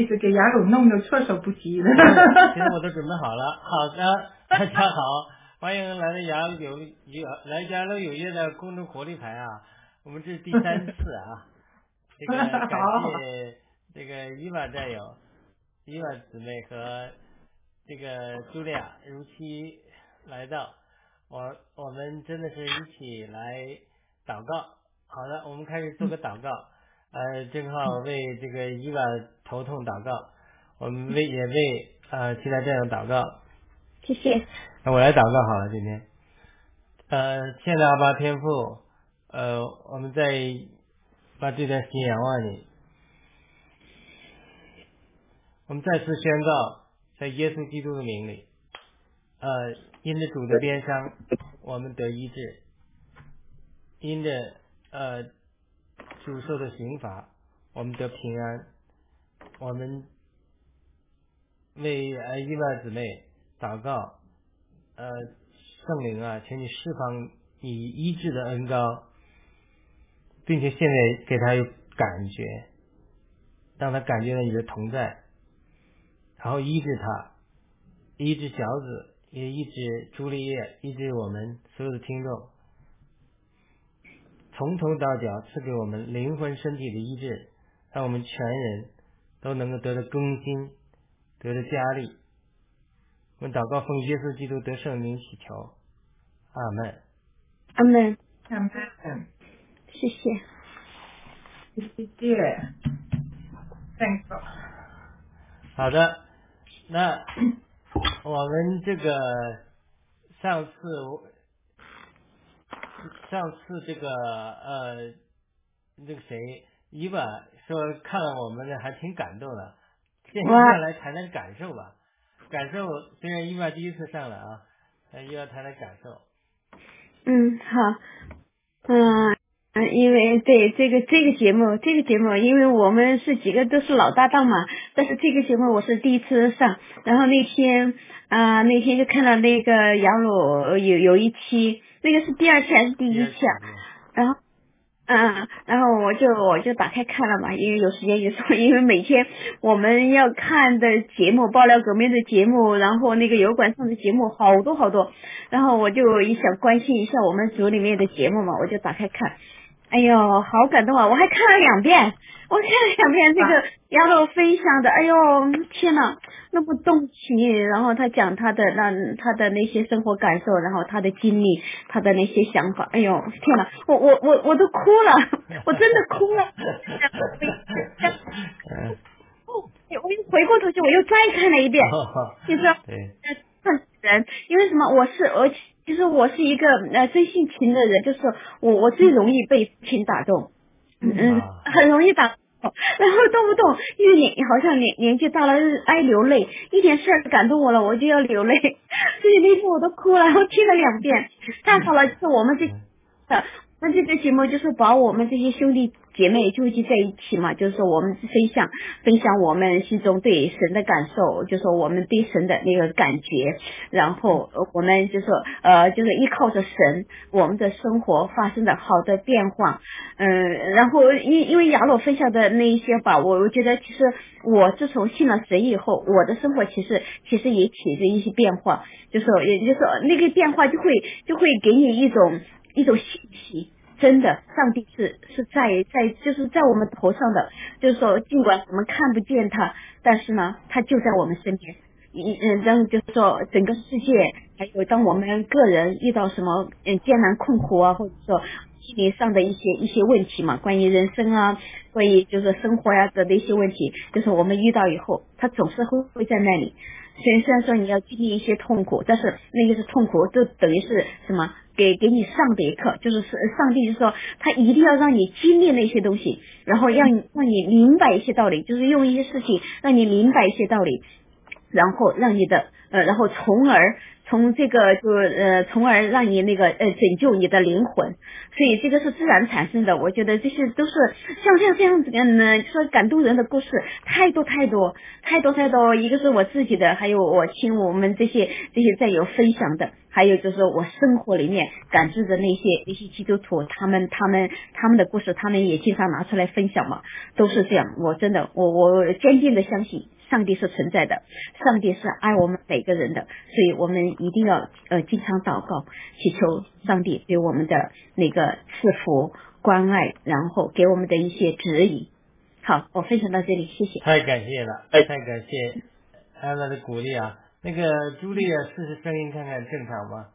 好意思，给雅鲁弄得措手不及了。现在我都准备好了。好的，大家好，欢迎来到雅鲁有有来雅鲁有约的公众活力牌啊，我们这是第三次啊。这个感谢这个伊娃战友、伊娃姊妹和这个茱莉亚如期来到，我我们真的是一起来祷告。好的，我们开始做个祷告。呃，正好为这个伊娃头痛祷告，我们为也为呃其他战友祷告。谢谢。那我来祷告好了，今天。呃，亲爱的阿爸天父，呃，我们在把这段时间仰望你，我们再次宣告，在耶稣基督的名里，呃，因着主的鞭伤，我们得医治；因着呃主受的刑罚，我们得平安。我们为呃伊万姊妹祷告，呃，圣灵啊，请你释放你医治的恩膏，并且现在给他有感觉，让他感觉到你的同在，然后医治他，医治小子，也医治朱丽叶，医治我们所有的听众，从头到脚赐给我们灵魂身体的医治，让我们全人都能够得到更新，得到加力。我们祷告奉耶稣基督得圣灵祈求，阿门。阿门。阿门。谢谢。谢谢。好的，那我们这个上次上次这个呃那个谁伊娃说看了我们的还挺感动的，现在来谈谈感受吧。感受虽然伊娃第一次上来啊，那伊娃谈谈感受。嗯，好，嗯。嗯，因为对这个这个节目，这个节目，因为我们是几个都是老搭档嘛，但是这个节目我是第一次上，然后那天啊那天就看到那个杨鲁有有一期，那个是第二期还是第一期啊？然后嗯，然后我就我就打开看了嘛，因为有时间就说，因为每天我们要看的节目，爆料革命的节目，然后那个油管上的节目好多好多，然后我就也想关心一下我们组里面的节目嘛，我就打开看。哎呦，好感动啊！我还看了两遍，我看了两遍这个丫头分享的，哎呦天呐，那么动情。然后他讲他的那他的那些生活感受，然后他的经历，他的那些想法，哎呦天呐，我我我我都哭了，我真的哭了。我又回过头去，我又再看了一遍，你知道？人，因为什么？我是而且。其实我是一个呃最性情的人，就是我我最容易被情打动，嗯，很容易打，然后动不动因为年好像年年纪大了爱流泪，一点事儿感动我了我就要流泪，所以那天我都哭了，我听了两遍，太好了，就是我们这的。那这个节目就是把我们这些兄弟姐妹聚集在一起嘛，就是说我们分享分享我们心中对神的感受，就说我们对神的那个感觉，然后我们就说呃就是依靠着神，我们的生活发生的好的变化，嗯，然后因因为亚罗分享的那一些吧，我我觉得其实我自从信了神以后，我的生活其实其实也起着一些变化，就说也就是说那个变化就会就会给你一种。一种信息，真的，上帝是是在在就是在我们头上的，就是说，尽管我们看不见他，但是呢，他就在我们身边。嗯嗯，然后就是说，整个世界，还有当我们个人遇到什么嗯艰难困苦啊，或者说心理上的一些一些问题嘛，关于人生啊，关于就是生活呀的那些问题，就是我们遇到以后，他总是会会在那里。所以虽然说你要经历一些痛苦，但是那些是痛苦，就等于是什么？给给你上的一课，就是上上帝就说他一定要让你经历那些东西，然后让让你明白一些道理，就是用一些事情让你明白一些道理，然后让你的呃，然后从而从这个就呃，从而让你那个呃拯救你的灵魂，所以这个是自然产生的。我觉得这些都是像像这样子的呢，说感动人的故事太多太多太多太多。一个是我自己的，还有我听我们这些这些战友分享的，还有就是我生活里面感知的那些那些基督徒，他们他们他们的故事，他们也经常拿出来分享嘛，都是这样。我真的我我坚定的相信。上帝是存在的，上帝是爱我们每个人的，所以我们一定要呃经常祷告，祈求上帝对我们的那个赐福、关爱，然后给我们的一些指引。好，我分享到这里，谢谢。太感谢了，太感谢安娜的鼓励啊！那个朱莉啊，试试声音看看正常吗？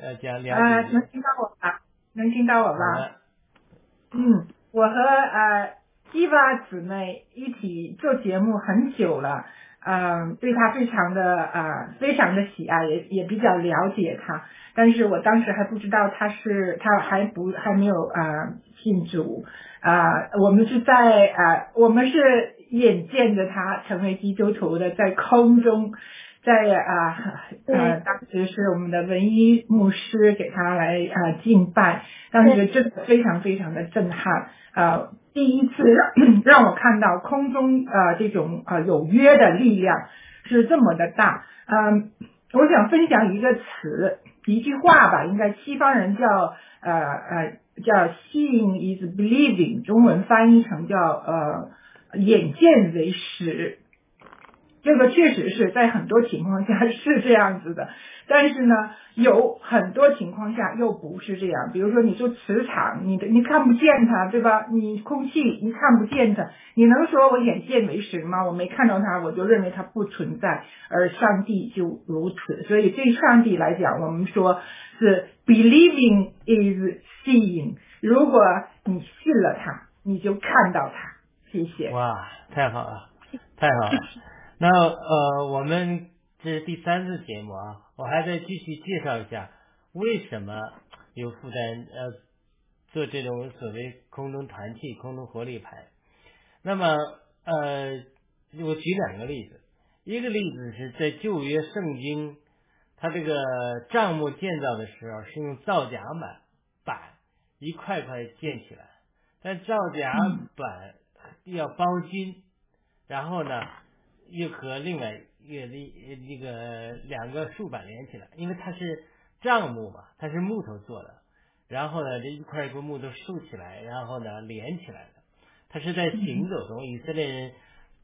呃，讲两啊，能听到我吧？能听到我吧？嗯，我和呃。伊娃姊妹一起做节目很久了，嗯，对她非常的啊，非常的喜爱，也也比较了解她。但是我当时还不知道她是，她还不还没有啊信主啊。我们是在啊，我们是眼见着她成为基督徒的，在空中，在啊呃，当时是我们的文一牧师给他来啊敬拜，当时真的非常非常的震撼啊。第一次让 让我看到空中呃这种呃有约的力量是这么的大，嗯，我想分享一个词一句话吧，应该西方人叫呃呃叫 seeing is believing，中文翻译成叫呃眼见为实。这个确实是在很多情况下 是这样子的，但是呢，有很多情况下又不是这样。比如说，你说磁场，你的你看不见它，对吧？你空气你看不见它，你能说我眼见为实吗？我没看到它，我就认为它不存在。而上帝就如此，所以对上帝来讲，我们说是 believing is seeing。如果你信了他，你就看到他。谢谢。哇，太好了，太好了。那呃，我们这是第三次节目啊，我还在继续介绍一下为什么有负担呃做这种所谓空中团气、空中活力牌。那么呃，我举两个例子，一个例子是在旧约圣经，它这个帐幕建造的时候是用造假板板一块块建起来，但造假板要包金，然后呢？又和另外一个那那个两个竖板连起来，因为它是帐木嘛，它是木头做的，然后呢这一块一块木头竖起来，然后呢连起来的，它是在行走中，以色列人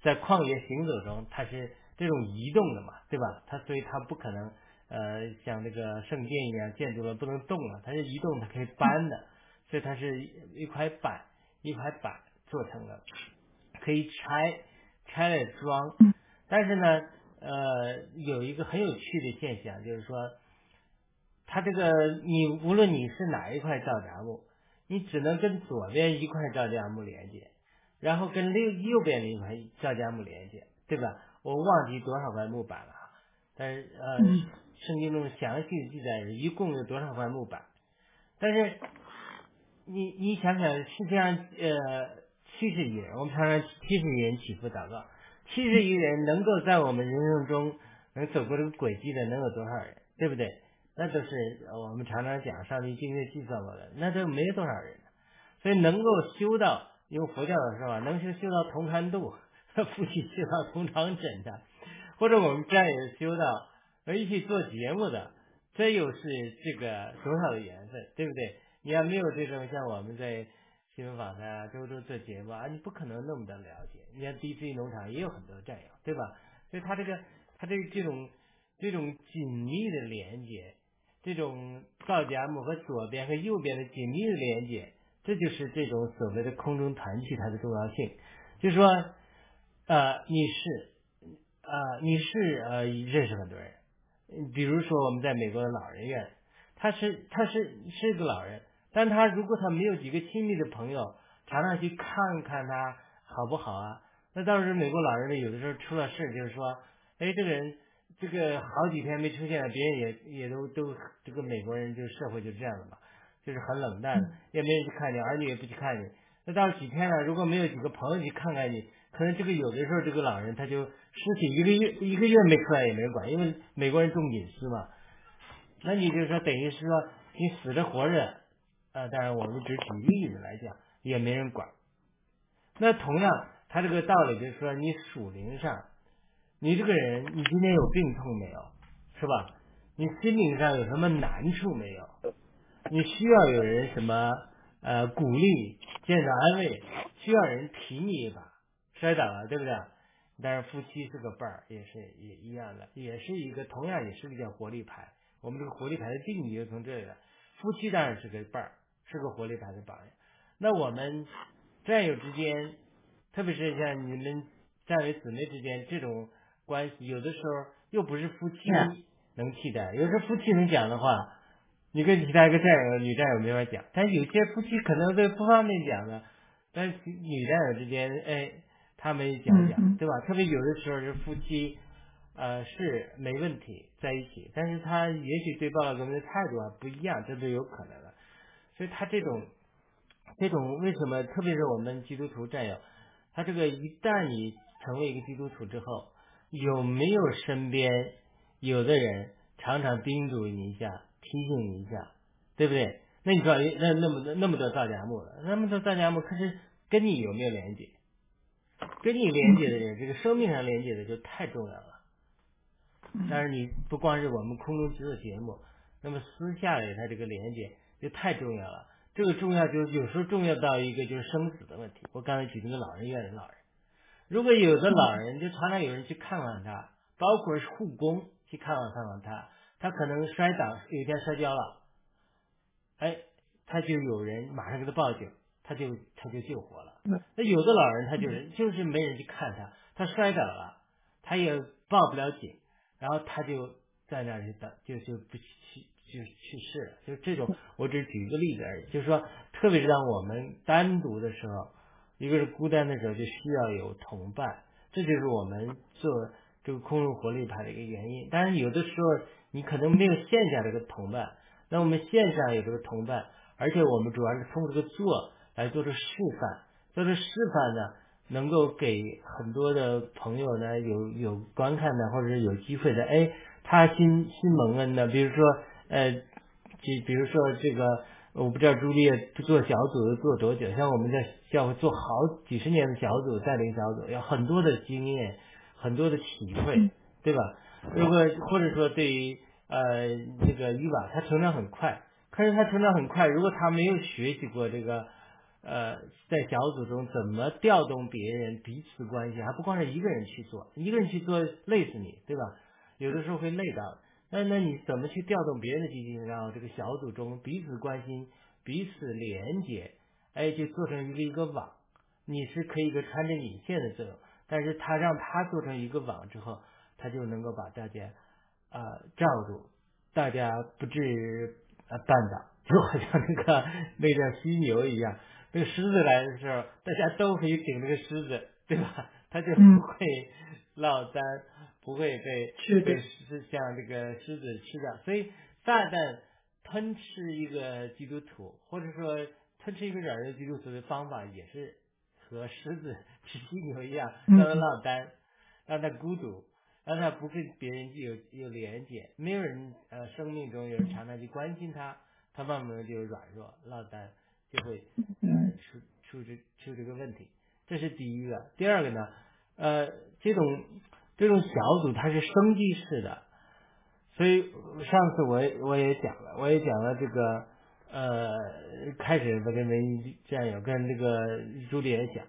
在旷野行走中，它是这种移动的嘛，对吧？它所以它不可能呃像那个圣殿一样建筑了不能动了，它是移动，它可以搬的，所以它是一块板一块板做成的，可以拆。拆了装，但是呢，呃，有一个很有趣的现象，就是说，它这个你无论你是哪一块造荚木，你只能跟左边一块造荚木连接，然后跟右右边的一块造荚木连接，对吧？我忘记多少块木板了，但是呃，圣经中详细的记载是一共有多少块木板，但是你你想想，实际上呃。七十亿人，我们常常七十亿人祈福祷告，七十余人能够在我们人生中能走过这个轨迹的，能有多少人？对不对？那都是我们常常讲上帝精确计算过的，那都没多少人。所以能够修到用佛教的说法，能修修到同船渡，夫妻修到同床枕的，或者我们战友修到一起做节目的，这又是这个多少的缘分，对不对？你要没有这种像我们在。新闻访谈啊，周周做节目啊，你不可能那么的了解。你看 DC 农场也有很多战友，对吧？所以他这个，他这这种这种紧密的连接，这种造荚木和左边和右边的紧密的连接，这就是这种所谓的空中团气它的重要性。就是说，呃，你是呃你是呃认识很多人，比如说我们在美国的老人院，他是他是是一个老人。但他如果他没有几个亲密的朋友，常常去看看他好不好啊？那当时美国老人呢，有的时候出了事，就是说，哎，这个人这个好几天没出现了，别人也也都都这个美国人就社会就这样了嘛，就是很冷淡，也没人去看你，儿女也不去看你。那到几天了，如果没有几个朋友去看看你，可能这个有的时候这个老人他就尸体一个月一个月没出来也没人管，因为美国人重隐私嘛。那你就说等于是说你死着活着，呃，当然我们只举例子来讲，也没人管。那同样，他这个道理就是说，你属灵上，你这个人，你今天有病痛没有？是吧？你心灵上有什么难处没有？你需要有人什么呃鼓励、建设、安慰，需要人提你一把，摔倒了，对不对？但是夫妻是个伴儿，也是也一样的，也是一个同样也是个叫活力牌。我们这个活力牌的定义就从这里来。夫妻当然是个伴儿，是个活力牌的榜样。那我们战友之间，特别是像你们战友姊妹之间这种关系，有的时候又不是夫妻能替代。有时候夫妻能讲的话，你跟其他一个战友、女战友没法讲。但是有些夫妻可能在不方便讲的，但是女战友之间，哎。他们讲讲，对吧？特别有的时候是夫妻，呃，是没问题在一起，但是他也许对报道革命的态度啊不一样，这都有可能的。所以他这种，这种为什么？特别是我们基督徒战友，他这个一旦你成为一个基督徒之后，有没有身边有的人常常叮嘱你一下，提醒你一下，对不对？那你说，那那么多那么多造假木了，那么多造假木，可是跟你有没有连接？跟你连接的人，这个生命上连接的就太重要了。但是你不光是我们空中制作节目，那么私下里他这个连接就太重要了。这个重要就是有时候重要到一个就是生死的问题。我刚才举那个老人院的老人，如果有的老人就常常有人去看望他，包括是护工去看望看望他，他可能摔倒，有一天摔跤了，哎，他就有人马上给他报警。他就他就救活了。那有的老人他就是就是没人去看他，他摔倒了，他也报不了警，然后他就在那里等，就就不去就去世了。就这种，我只举一个例子而已。就是说，特别是当我们单独的时候，一个是孤单的时候，就需要有同伴。这就是我们做这个空中活力牌的一个原因。当然，有的时候你可能没有线下这个同伴，那我们线上有这个同伴，而且我们主要是通过这个做。来做出示范，做出示范呢，能够给很多的朋友呢有有观看的，或者是有机会的。哎，他新新蒙恩的，比如说呃，就比如说这个，我不知道朱丽叶做小组做多久，像我们在教会做好几十年的小组带领小组，有很多的经验，很多的体会，对吧？如果或者说对于呃这个伊娃，他成长很快，可是他成长很快，如果他没有学习过这个。呃，在小组中怎么调动别人彼此关系，还不光是一个人去做，一个人去做累死你，对吧？有的时候会累到。那那你怎么去调动别人的积极性，让这个小组中彼此关心、彼此连接，哎，就做成一个一个网。你是可以一个穿针引线的作用，但是他让他做成一个网之后，他就能够把大家啊罩住，大家不至于啊绊倒，就好像那个那个犀牛一样。那个狮子来的时候，大家都可以顶那个狮子，对吧？他就不会落单，不会被被狮像这个狮子吃掉。所以撒旦吞吃一个基督徒，或者说吞吃一个软弱基督徒的方法，也是和狮子吃犀牛一样，让他落单，让他孤独，让他不跟别人有有连接，没有人呃生命中有人常常去关心他，他慢慢就软弱落单。就会呃出出这出这个问题，这是第一个。第二个呢，呃，这种这种小组它是生机式的，所以上次我我也讲了，我也讲了这个呃，开始我跟文战友跟这个朱莉也讲，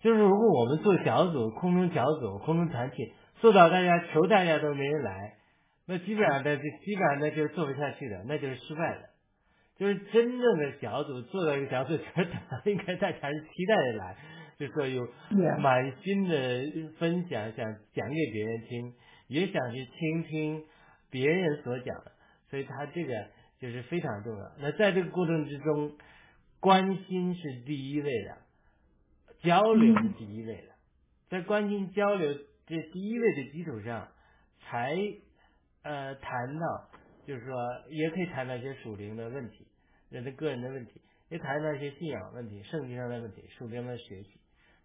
就是如果我们做小组，空中小组，空中团体，做到大家求大家都没人来，那基本上的就基本上那就是做不下去的，那就是失败的。就是真正的小组做到一个小组，应该大家是期待的来，就是说有满心的分享，想讲给别人听，也想去倾听别人所讲的，所以他这个就是非常重要。那在这个过程之中，关心是第一位的，交流是第一位的，在关心交流这第一位的基础上，才呃谈到。就是说，也可以谈到一些属灵的问题，人的个人的问题，也谈到一些信仰问题、圣经上的问题、属灵的学习。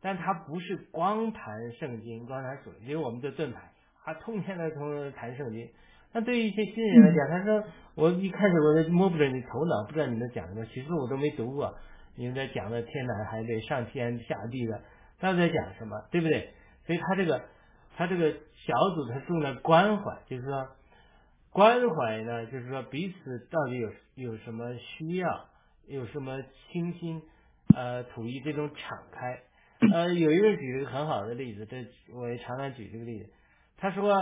但他不是光谈圣经、光谈属灵，因为我们的盾牌，他通天的从谈圣经，那对于一些新人来讲，他说我一开始我都摸不着你头脑，不知道你在讲什么，其实我都没读过，你们在讲的天南海北、上天下地的，到底在讲什么，对不对？所以他这个他这个小组他重在关怀，就是说关怀呢，就是说彼此到底有有什么需要，有什么倾心呃吐意这种敞开。呃，有一个举了一个很好的例子，这我也常常举这个例子，他说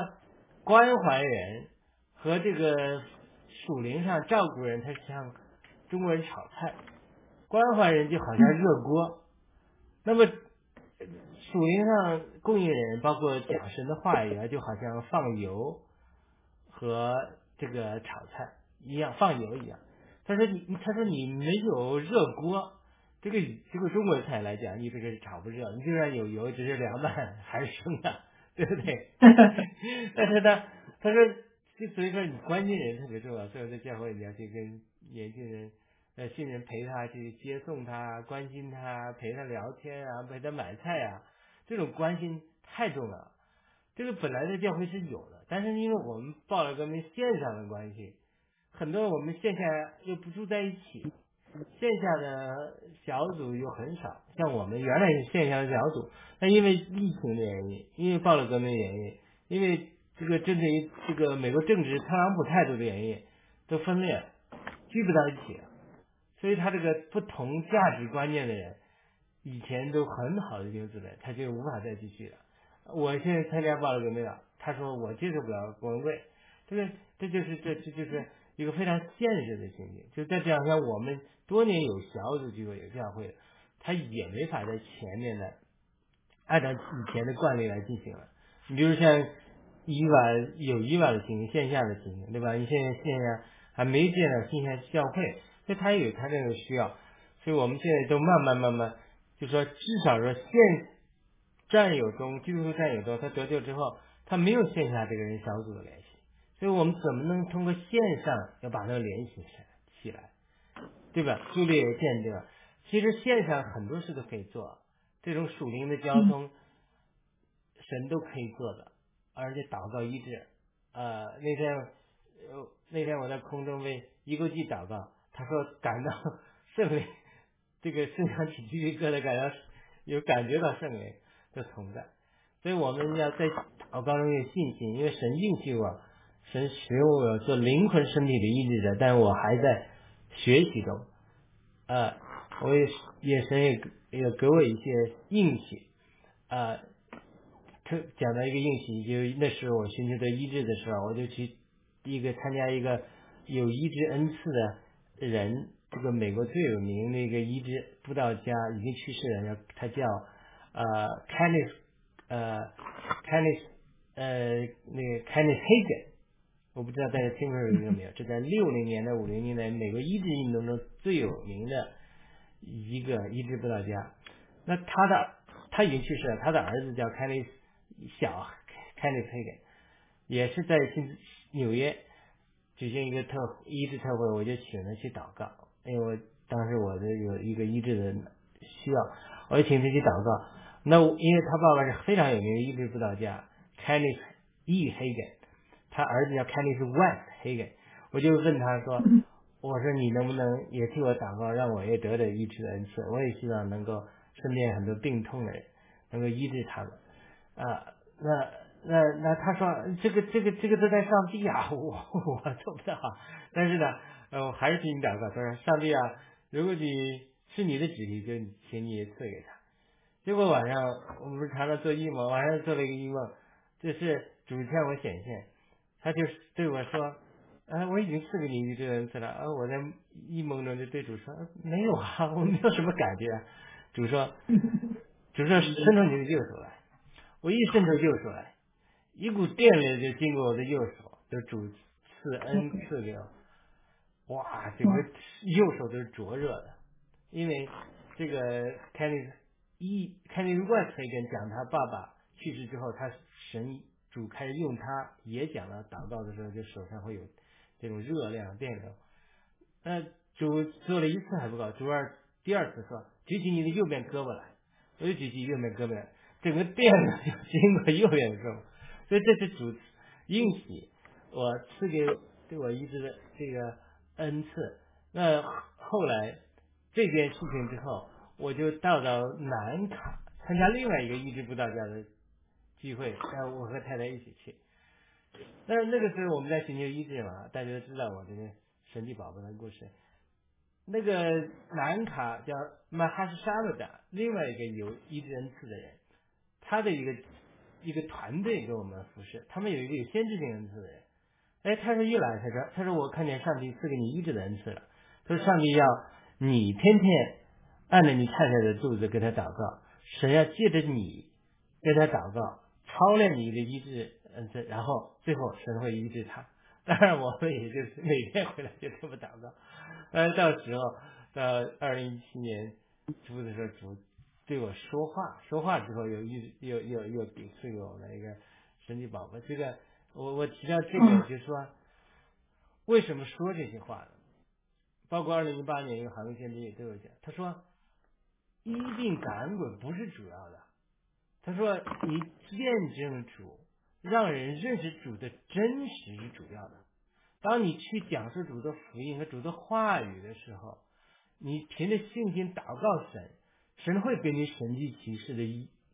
关怀人。和这个属灵上照顾人，他像中国人炒菜，关怀人就好像热锅。那么属灵上供应人，包括讲神的话语啊，就好像放油和这个炒菜一样，放油一样。他说你，他说你没有热锅，这个这个中国菜来讲，你这个炒不热，你就算有油，只是凉拌还是生的，对不对？但是呢，他说。就所以说，你关心人特别重要。所以在教会你要去跟年轻人、呃新人陪他去接送他，关心他，陪他聊天啊，陪他买菜啊，这种关心太重要了。这个本来在教会是有的，但是因为我们报了革命线上的关系，很多我们线下又不住在一起，线下的小组又很少。像我们原来是线下的小组，但因为疫情的原因，因为报了革命原因，因为。这个针对于这个美国政治特朗普态度的原因，都分裂了，聚不到一起了，所以他这个不同价值观念的人，以前都很好的兄弟们，他就无法再继续了。我现在参加报了革命了，他说我接受不了国文会，这个这就是这这就是一个非常现实的情景。就在这样像我们多年有小组聚会有教会，他也没法在前面的按照以前的惯例来进行了。你比如像。以往有以往的情形，线下的情形，对吧？你现在线下还没见到线下教会，所以他有他这个需要，所以我们现在都慢慢慢慢，就说至少说线战友中，基督徒战友中，他得救之后，他没有线下这个人小组的联系，所以我们怎么能通过线上要把他联系起起来，对吧？朱丽也见证，其实线上很多事都可以做，这种属灵的交通，神都可以做的。而且祷告医治，呃，那天，呃，那天我在空中为一个记祷告，他说感到 圣灵，这个身上起鸡皮疙瘩，感到有感觉到圣灵的存在，所以我们要在祷告中有信心，因为神应许我，神使用我做灵魂身体的医治者，但我还在学习中，呃，我也也神也也给我一些应许，啊。讲到一个应许，就那时候我寻求的医治的时候，我就去一个参加一个有医治恩赐的人，这个美国最有名的一个医治布道家已经去世了，他叫呃 Kenneth 呃 Kenneth 呃那个 Kenneth Hagen，我不知道大家听过这个没有？这在六零年代五零年代美国医治运动中最有名的一个医治布道家。那他的他已经去世了，他的儿子叫 Kenneth。小开那推给，也是在新纽约举行一个特医治特会，我就请他去祷告，因为我当时我的有一个医治的需要，我就请他去祷告。那因为他爸爸是非常有名的医治辅导家，Kenneth E. Hagen，他儿子叫 Kenneth West Hagen，我就问他说，我说你能不能也替我祷告，让我也得的医治的恩赐，我也希望能够身边很多病痛的人能够医治他们。啊，那那那他说这个这个这个都在上帝啊，我我做不到。但是呢，呃，还是替你祷告，他说上帝啊，如果你是你的旨意，就请你赐给他。结果晚上我们不是常常做异梦，晚上做了一个异梦，就是主向我显现，他就对我说，哎，我已经赐给你一个恩赐了。啊，我在一梦中就对主说，没有啊，我没有什么感觉。主说，主说伸出你的右手来。我一伸出右手来，一股电流就经过我的右手，就主赐恩 赐给我，哇，整个右手都是灼热的，因为这个凯利一凯利万可以跟讲他爸爸去世之后，他神主开始用它也讲了祷告的时候，就手上会有这种热量电流。那主做了一次还不够，主二第二次说举起你的右边胳膊来，我就举起右边胳膊来。整个电呢就经过右边的时候，所以这是主应许。我赐给对我医治的这个恩赐。那后来这件事情之后，我就到了南卡参加另外一个医治布道家的聚会，然后我和太太一起去。那那个时候我们在寻求医治嘛，大家都知道我这个神奇宝宝的故事。那个南卡叫马哈什沙勒的，另外一个有医治恩赐的人，他的一个一个团队给我们服侍，他们有一个有先知性恩赐的人。哎，他说一来他说他说我看见上帝赐给你医治的恩赐了，他说上帝要你天天按着你太太的肚子给他祷告，神要借着你给他祷告，操练你的医治嗯，这，然后最后神会医治他。当然我们也就是每天回来就这么祷告。呃，到时候到二零一七年主的时候，主对我说话，说话之后又又又又又给赐给我们一个神奇宝宝。这个我我提到这个，就是说为什么说这些话呢？包括二零一八年一个韩国先知也都有讲，他说医病赶鬼不是主要的，他说你见证主，让人认识主的真实是主要的。当你去讲述主的福音和主的话语的时候，你凭着信心祷告神，神会给你神迹启示的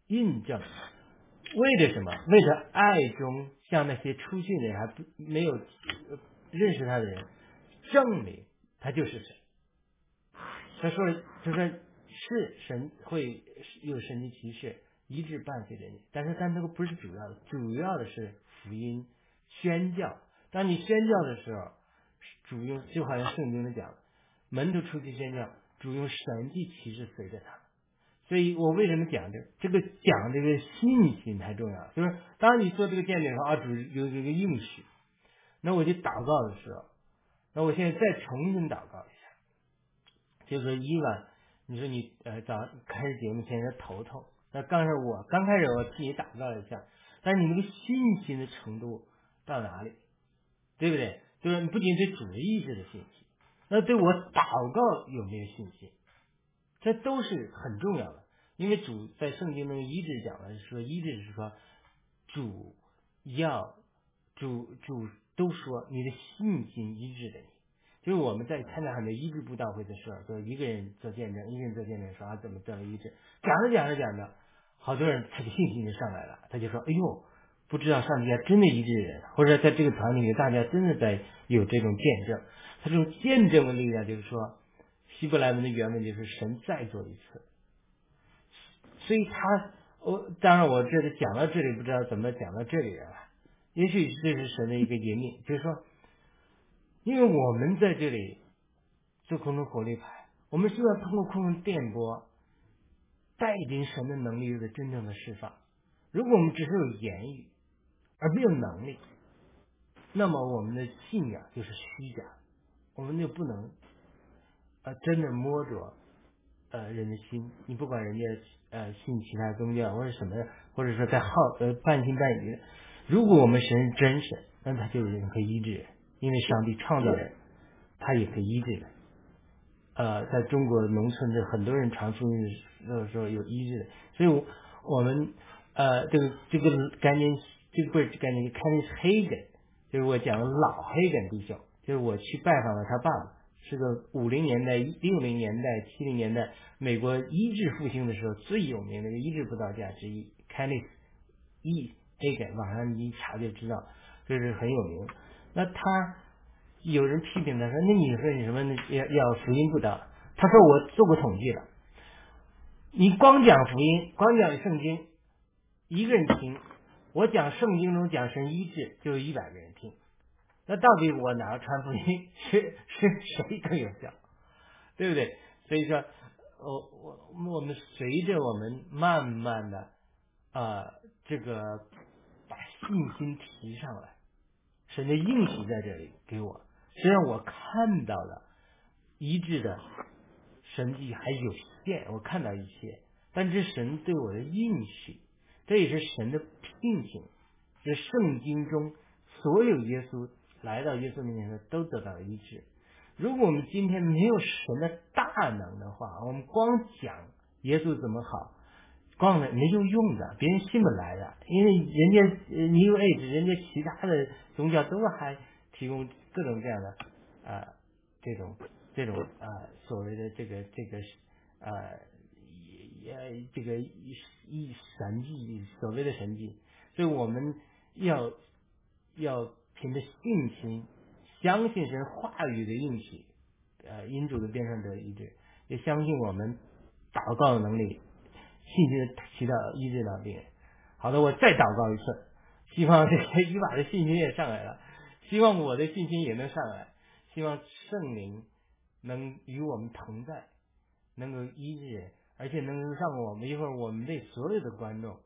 印证。为了什么？为了爱中向那些出信的人还不没有认识他的人证明他就是神。他说：“他说是神会有神迹启示一直伴随着你，但是但那个不是主要的，主要的是福音宣教。”当你宣教的时候，主用就好像圣经里讲，门徒出去宣教，主用神迹其实随着他。所以我为什么讲这这个讲这个信心太重要？就是当你做这个见证的时候啊，主有这个应许，那我就祷告的时候，那我现在再重新祷告一下，就说伊万，你说你呃早开始节目前在头痛，那刚才我刚开始我替你祷告一下，但是你那个信心的程度到哪里？对不对？就是你不仅对主的意志的信心，那对我祷告有没有信心？这都是很重要的。因为主在圣经中一直讲的是说，一直是说主要主主都说你的信心医治的。就是我们在参加很多医治布道会的时候，就一个人做见证，一个人做见证说啊怎么得了医治，讲着讲着讲着，好多人他的信心就上来了，他就说哎呦。不知道上帝要真的医治人，或者在这个团体里，大家真的在有这种见证。他这种见证的力量，就是说，希伯来文的原文就是神再做一次。所以他，我当然我这里讲到这里，不知道怎么讲到这里了。也许这是神的一个引领，就是说，因为我们在这里做空中火力牌，我们是要通过空中电波带领神的能力的真正的释放。如果我们只是有言语，而没有能力，那么我们的信仰就是虚假，我们就不能呃真的摸着呃人的心。你不管人家呃信其他宗教或者什么，或者说在好呃半信半疑，如果我们神是真神，那他就是人可以医治人，因为上帝创造人，他也可以医治人。呃，在中国农村的很多人传福音的时候有医治的，所以我们呃这个这个概念。这个不是概念，看的是黑根，就是我讲的老黑根弟兄，就是我去拜访了他爸爸，是个五零年代、六零年代、七零年代美国医治复兴的时候最有名的一个医治布道家之一，Kenneth E. Hagen，网上一查就知道，就是很有名。那他有人批评他说：“那你说你什么要要福音不得？”他说：“我做过统计了，你光讲福音，光讲圣经，一个人听。”我讲圣经中讲神医治，就有一百个人听。那到底我哪个传福音 是是谁更有效？对不对？所以说，我我我们随着我们慢慢的啊，这个把信心提上来，神的应许在这里给我。虽然我看到了医治的神迹还有限，我看到一些，但这神对我的应许。这也是神的聘请，是圣经中所有耶稣来到耶稣面前的都得到了医治。如果我们今天没有神的大能的话，我们光讲耶稣怎么好，光没有用的，别人信不来的，因为人家 New Age，人家其他的宗教都还提供各种各样的啊这种这种啊所谓的这个这个呃也也这个一神迹，所谓的神迹，所以我们要要凭着信心，相信神话语的应许，呃，因主的边上得医治，也相信我们祷告的能力。信心起到医治到病人。好的，我再祷告一次，希望这个伊娃的信心也上来了，希望我的信心也能上来，希望圣灵能与我们同在，能够医治，而且能够让我们一会儿我们为所有的观众，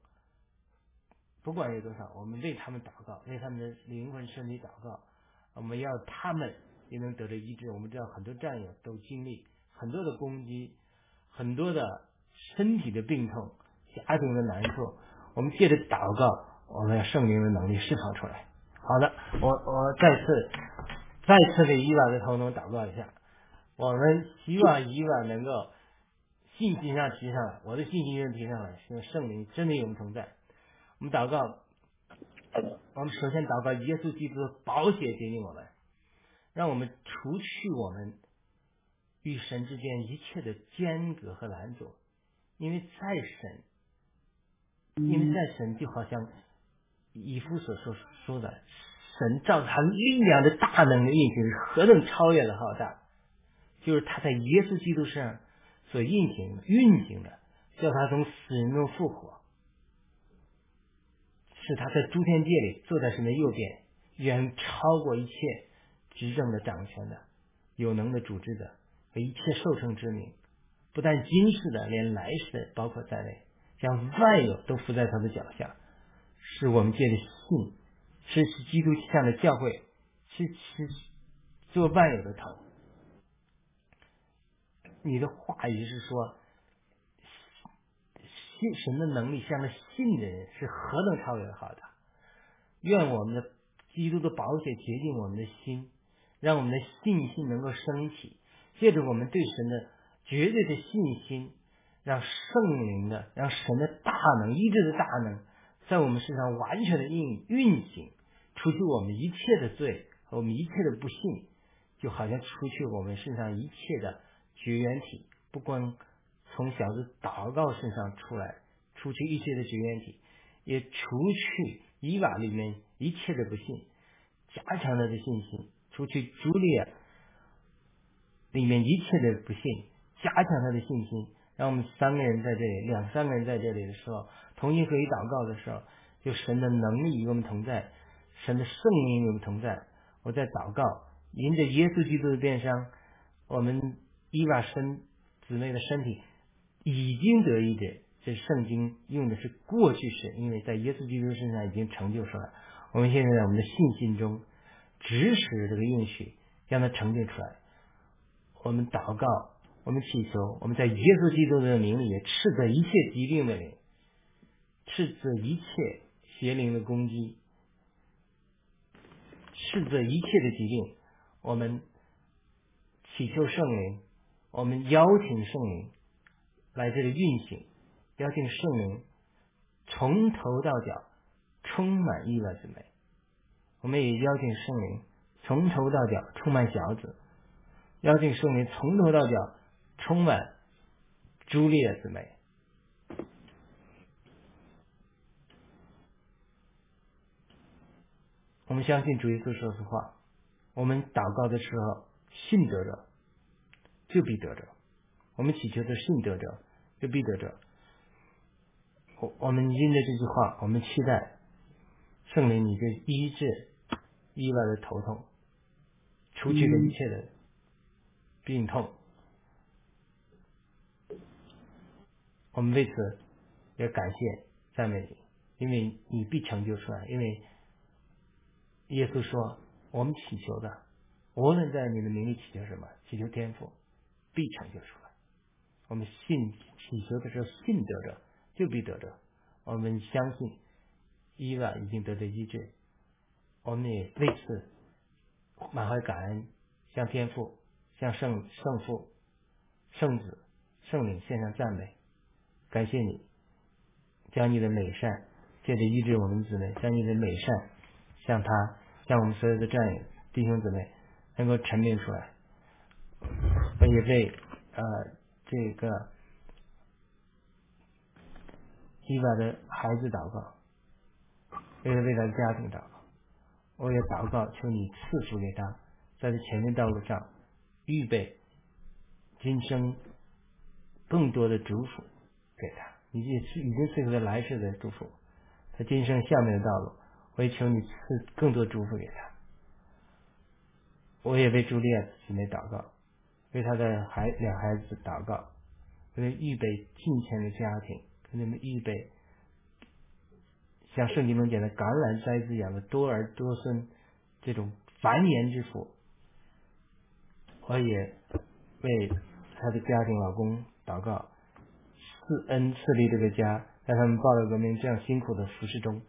不管有多少，我们为他们祷告，为他们的灵魂身体祷告，我们要他们也能得到医治。我们知道很多战友都经历很多的攻击，很多的。身体的病痛，家庭的难处，我们借着祷告，我们要圣灵的能力释放出来。好的，我我再次再次给伊娃的头脑祷告一下，我们希望伊娃能够信心上提上来，我的信心上提上来，希望圣灵真的永存在。我们祷告，我们首先祷告耶稣基督的宝血接近我们，让我们除去我们与神之间一切的间隔和拦阻。因为再神，因为再神就好像以夫所说说的，神照他力量的大能的运行何等超越的浩大，就是他在耶稣基督上所运行运行的，叫他从死人中复活，是他在诸天界里坐在神的右边，远超过一切执政的掌权的有能的主治的和一切受成之名。不但今世的，连来世的，包括在内，将万有都伏在他的脚下，是我们借着信，是基督下的教会，是是做万有的头。你的话语是说，信神的能力向着信的人是何等超越的好的。愿我们的基督的宝血洁净我们的心，让我们的信心能够升起，借着我们对神的。绝对的信心，让圣灵的、让神的大能、医治的大能，在我们身上完全的运运行，除去我们一切的罪和我们一切的不幸，就好像除去我们身上一切的绝缘体，不光从小子祷告身上出来，除去一切的绝缘体，也除去伊瓦里面一切的不幸，加强他的信心，除去朱莉亚里面一切的不幸。加强他的信心，当我们三个人在这里，两三个人在这里的时候，同心合一祷告的时候，就神的能力与我们同在，神的圣灵与我们同在。我在祷告，迎着耶稣基督的变伤，我们伊娃身姊妹的身体已经得医治。这圣经用的是过去式，因为在耶稣基督身上已经成就出来。我们现在在我们的信心中指使这个应许，让它成就出来。我们祷告。我们祈求，我们在耶稣基督的名里，斥责一切疾病的灵，斥责一切邪灵的攻击，斥责一切的疾病。我们祈求圣灵，我们邀请圣灵来这里运行，邀请圣灵从头到脚充满意外之美。我们也邀请圣灵从头到脚充满小子，邀请圣灵从头到脚。充满朱丽叶之美。我们相信主耶稣说实话。我们祷告的时候，信得着就必得着。我们祈求的信得着就必得着。我我们因着这句话，我们期待圣灵你的医治意外的头痛，除去了一切的病痛。我们为此要感谢赞美你，因为你必成就出来。因为耶稣说，我们祈求的，无论在你的名里祈求什么，祈求天赋，必成就出来。我们信祈求的时候，信得着就必得着。我们相信伊万已经得到医治，我们也为此满怀感恩，向天父、向圣圣父、圣子、圣灵献上赞美。感谢你，将你的美善借着医治我们姊妹，将你的美善向他，向我们所有的战友弟兄姊妹能够沉淀出来。我也为呃这个伊娃的孩子祷告，为了为他的家庭祷告，我也祷告求你赐福给他，在这前面道路上预备今生更多的祝福给他，以及已经赐给他来世的祝福，他今生下面的道路，我也求你赐更多祝福给他。我也为朱丽叶姊妹祷告。为他的孩两孩子祷告，为预备金钱的家庭，给你们预备像圣经中讲的橄榄栽子一样的多儿多孙这种繁衍之福。我也为他的家庭老公祷告，赐恩赐立这个家，在他们报道革命这样辛苦的服饰中，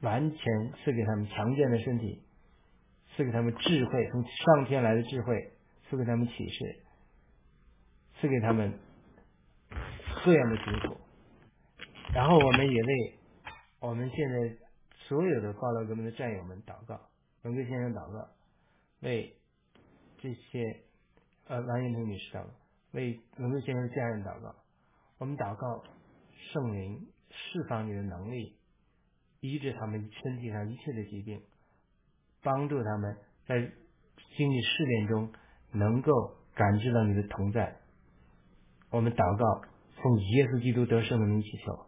完全赐给他们强健的身体，赐给他们智慧，从上天来的智慧。赐给他们启示，赐给他们各样的祝福。然后我们也为我们现在所有的报道革命的战友们祷告，文贵先生祷告，为这些呃王艳萍女士祷告，为文贵先生的家人祷告。我们祷告圣灵释放你的能力，医治他们身体上一切的疾病，帮助他们在经历试炼中。能够感知到你的同在，我们祷告，奉耶稣基督得胜的名祈求，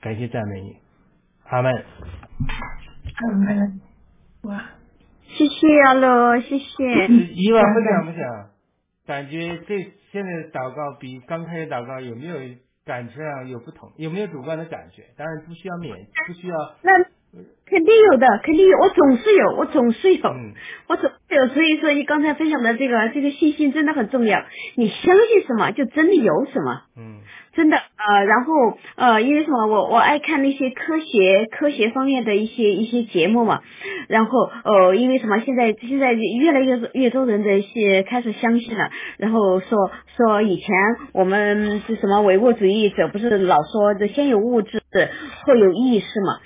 感谢赞美你，阿门。阿门。哇，谢谢阿罗，谢谢。伊万不想不想？感觉这现在的祷告比刚开始祷告有没有感觉上有不同？有没有主观的感觉？当然不需要免，不需要。那。肯定有的，肯定有，我总是有，我总是有，我总是有。所以说，你刚才分享的这个这个信心真的很重要。你相信什么，就真的有什么。嗯。真的呃，然后呃，因为什么？我我爱看那些科学科学方面的一些一些节目嘛。然后呃，因为什么？现在现在越来越越多人的一些开始相信了。然后说说以前我们是什么唯物主义者，不是老说的先有物质会有意识嘛？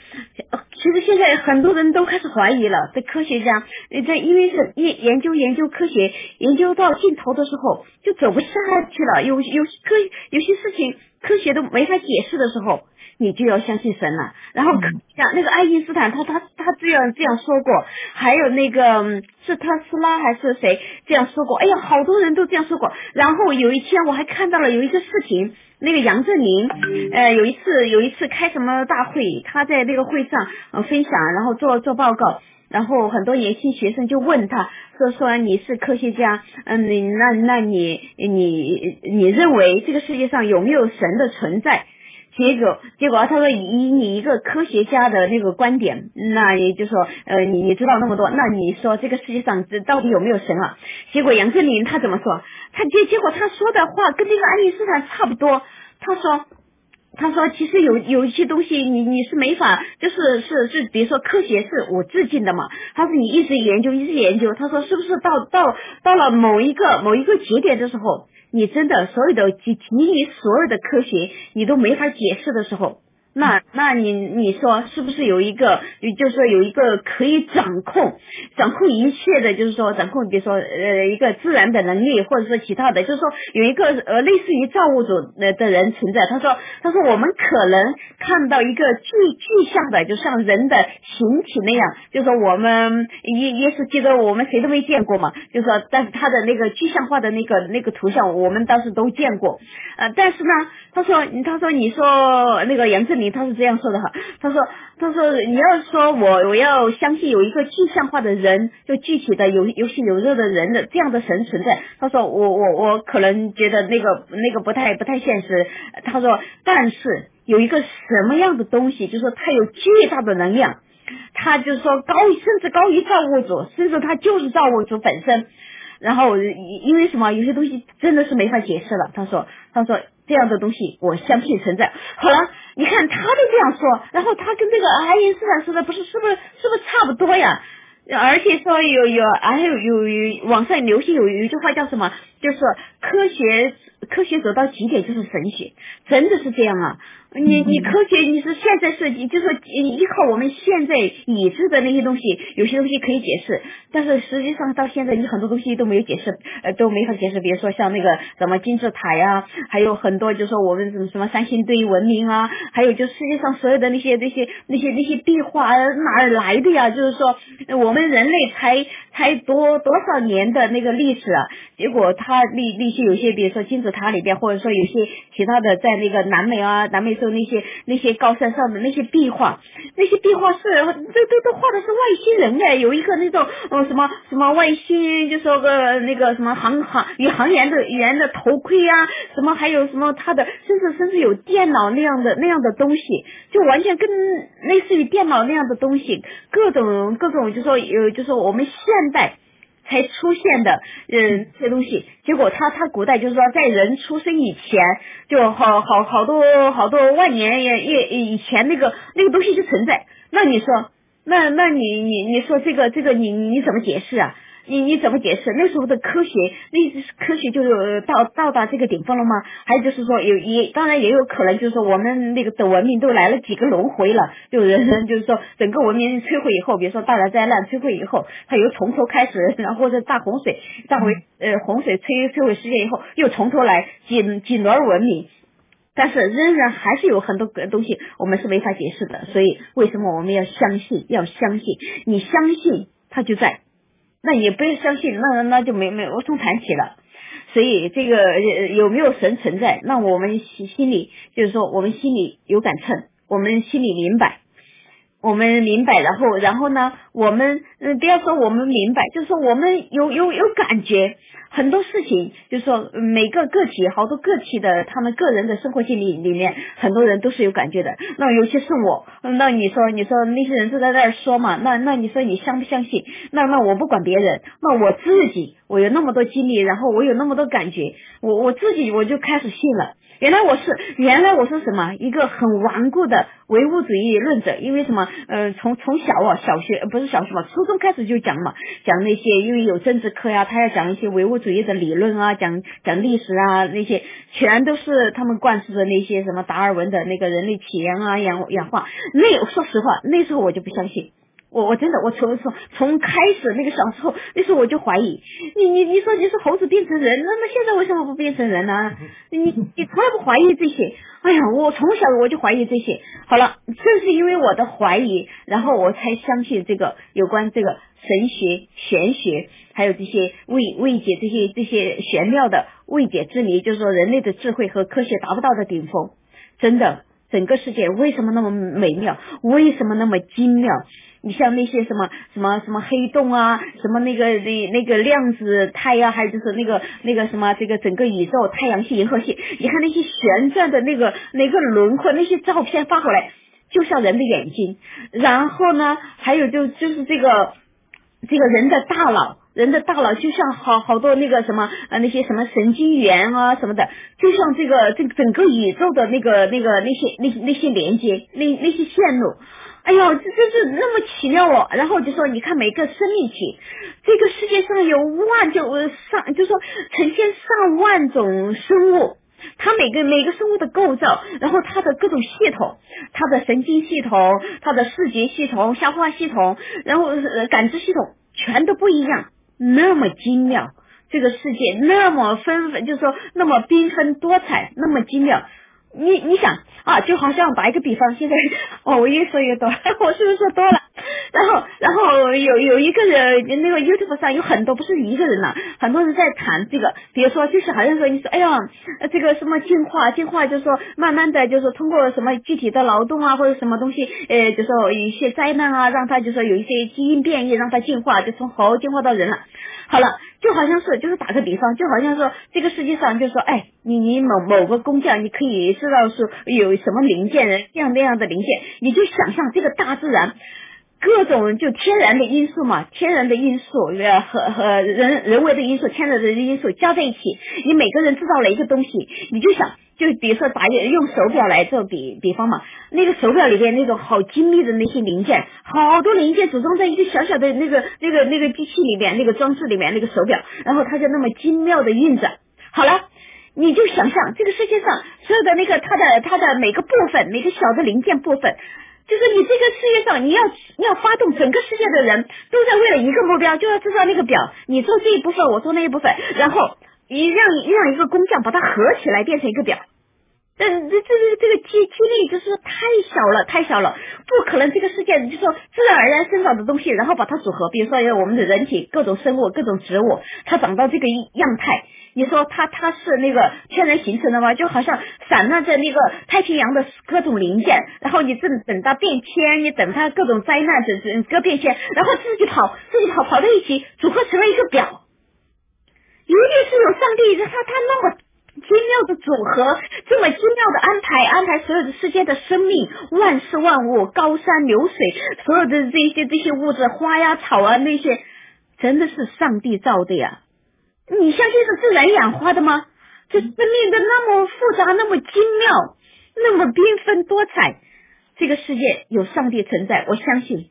其实现在很多人都开始怀疑了。这科学家这因为是研研究研究科学研究到尽头的时候，就走不下去了。有有科有些事情。科学都没法解释的时候，你就要相信神了。然后像那个爱因斯坦，他他他这样这样说过，还有那个是特斯拉还是谁这样说过？哎呀，好多人都这样说过。然后有一天我还看到了有一个视频，那个杨振宁，呃，有一次有一次开什么大会，他在那个会上呃分享，然后做做报告。然后很多年轻学生就问他说：“说你是科学家，嗯，你那那你你你认为这个世界上有没有神的存在？”结果结果他说：“以你一个科学家的那个观点，那也就说，呃，你你知道那么多，那你说这个世界上这到底有没有神啊？”结果杨振宁他怎么说？他结结果他说的话跟那个爱因斯坦差不多。他说。他说：“其实有有一些东西，你你是没法，就是是是，比如说科学是无止境的嘛。他说你一直研究，一直研究。他说是不是到到到了某一个某一个节点的时候，你真的所有的基于所有的科学，你都没法解释的时候。”那那你你说是不是有一个，就是说有一个可以掌控掌控一切的，就是说掌控，比如说呃一个自然的能力，或者说其他的，就是说有一个呃类似于造物主的的人存在。他说他说我们可能看到一个具具象的，就像人的形体那样，就是说我们耶耶稣基督我们谁都没见过嘛，就说但是他的那个具象化的那个那个图像我们当时都见过，呃但是呢他说他说你说那个杨振。你他是这样说的哈，他说他说你要说我我要相信有一个具象化的人，就具体的有有血有肉的人的这样的神存在。他说我我我可能觉得那个那个不太不太现实。他说但是有一个什么样的东西，就是说它有巨大的能量，他就是说高甚至高于造物主，甚至他就是造物主本身。然后因为什么？有些东西真的是没法解释了。他说他说。这样的东西，我相信存在。好了，你看他都这样说，然后他跟这个爱因斯坦说的不是是不是是不是差不多呀？而且说有有还有有有网上流行有有一句话叫什么？就是科学科学走到极点就是神学，真的是这样啊！你你科学你是现在是就是说依靠我们现在已知的那些东西，有些东西可以解释，但是实际上到现在你很多东西都没有解释，呃都没法解释。比如说像那个什么金字塔呀，还有很多就是说我们什么什么三星堆文明啊，还有就世界上所有的那些那些那些那些壁画哪儿来的呀？就是说我们人类才才多多少年的那个历史，啊，结果它那那些有些比如说金字塔里边，或者说有些其他的在那个南美啊南美。就那些那些高山上的那些壁画，那些壁画是都都都画的是外星人哎，有一个那种呃什么什么外星，就说个那个什么航航宇航员的员的头盔啊，什么还有什么他的甚至甚至有电脑那样的那样的东西，就完全跟类似于电脑那样的东西，各种各种就说有就说我们现代。才出现的，嗯，这些东西，结果他他古代就是说，在人出生以前，就好好好多好多万年也也以前那个那个东西就存在。那你说，那那你你你说这个这个你你怎么解释啊？你你怎么解释那时候的科学？那科学就是到到达这个顶峰了吗？还有就是说有也当然也有可能就是说我们那个的文明都来了几个轮回了，就人就是说整个文明摧毁以后，比如说大灾难摧毁以后，它又从头开始，然后或者大洪水大洪呃洪水摧摧毁世界以后，又从头来几几轮文明，但是仍然还是有很多个东西我们是没法解释的。所以为什么我们要相信？要相信，你相信它就在。那也不要相信，那那就没没无从谈起了。所以这个有没有神存在？那我们心心里就是说，我们心里有杆秤，我们心里明白。我们明白，然后，然后呢？我们嗯，不要说我们明白，就是说我们有有有感觉，很多事情，就是说每个个体，好多个体的他们个人的生活经历里面，很多人都是有感觉的。那尤其是我，那你说，你说那些人都在那儿说嘛？那那你说你相不相信？那那我不管别人，那我自己，我有那么多经历，然后我有那么多感觉，我我自己我就开始信了。原来我是，原来我是什么？一个很顽固的唯物主义论者。因为什么？呃，从从小啊，小学不是小学嘛，初中开始就讲嘛，讲那些，因为有政治课呀，他要讲一些唯物主义的理论啊，讲讲历史啊，那些全都是他们灌输的那些什么达尔文的那个人类起源啊、氧氧化。那说实话，那时候我就不相信。我我真的我从从从开始那个小时候那时候我就怀疑你你你说你是猴子变成人，那么现在为什么不变成人呢？你你从来不怀疑这些？哎呀，我从小我就怀疑这些。好了，正是因为我的怀疑，然后我才相信这个有关这个神学、玄学，还有这些未未解这些这些玄妙的未解之谜，就是说人类的智慧和科学达不到的顶峰。真的，整个世界为什么那么美妙？为什么那么精妙？你像那些什么什么什么黑洞啊，什么那个那那个量子态呀，还有就是那个那个什么这个整个宇宙太阳系银河系，你看那些旋转的那个那个轮廓，那些照片发回来，就像人的眼睛。然后呢，还有就就是这个这个人的大脑，人的大脑就像好好多那个什么呃那些什么神经元啊什么的，就像这个这整个宇宙的那个那个那些那那些连接那那些线路。哎呦，这真是那么奇妙哦！然后就说，你看每个生命体，这个世界上有万就上，就说成千上万种生物，它每个每个生物的构造，然后它的各种系统，它的神经系统，它的视觉系统、消化系统，然后感知系统全都不一样，那么精妙，这个世界那么纷，就是说那么缤纷多彩，那么精妙。你你想啊，就好像打一个比方，现在哦，我越说越多，我是不是说多了？然后然后有有一个人，那个 YouTube 上有很多，不是一个人呐，很多人在谈这个，比如说就是好像说你说，哎呀，这个什么进化，进化就是说慢慢的就是通过什么具体的劳动啊，或者什么东西，呃，就说有一些灾难啊，让他就说有一些基因变异，让他进化，就从猴进化到人了。好了，就好像是，就是打个比方，就好像说这个世界上，就说，哎，你你某某个工匠，你可以知道是有什么零件，这样那样的零件，你就想象这个大自然各种就天然的因素嘛，天然的因素呃和和人人为的因素，天然的因素加在一起，你每个人制造了一个东西，你就想。就比如说打用手表来做比比方嘛，那个手表里边那种好精密的那些零件，好多零件组装在一个小小的那个那个那个机器里面，那个装置里面那个手表，然后它就那么精妙的运转。好了，你就想象这个世界上所有的那个它的它的每个部分，每个小的零件部分，就是你这个世界上你要要发动整个世界的人都在为了一个目标，就要制造那个表。你做这一部分，我做那一部分，然后你让让一个工匠把它合起来变成一个表。这这这这这个几几率就是太小了，太小了，不可能。这个世界就说自然而然生长的东西，然后把它组合，比如说有我们的人体各种生物、各种植物，它长到这个样态。你说它它是那个天然形成的吗？就好像散乱在那个太平洋的各种零件，然后你正等它变迁，你等它各种灾难整整个变迁，然后自己跑自己跑跑在一起，组合成了一个表。一定是有上帝，他他那么。精妙的组合，这么精妙的安排，安排所有的世界的生命，万事万物，高山流水，所有的这些这些物质，花呀草啊那些，真的是上帝造的呀！你相信是自然演化的吗？这生命的那么复杂，那么精妙，那么缤纷多彩，这个世界有上帝存在，我相信，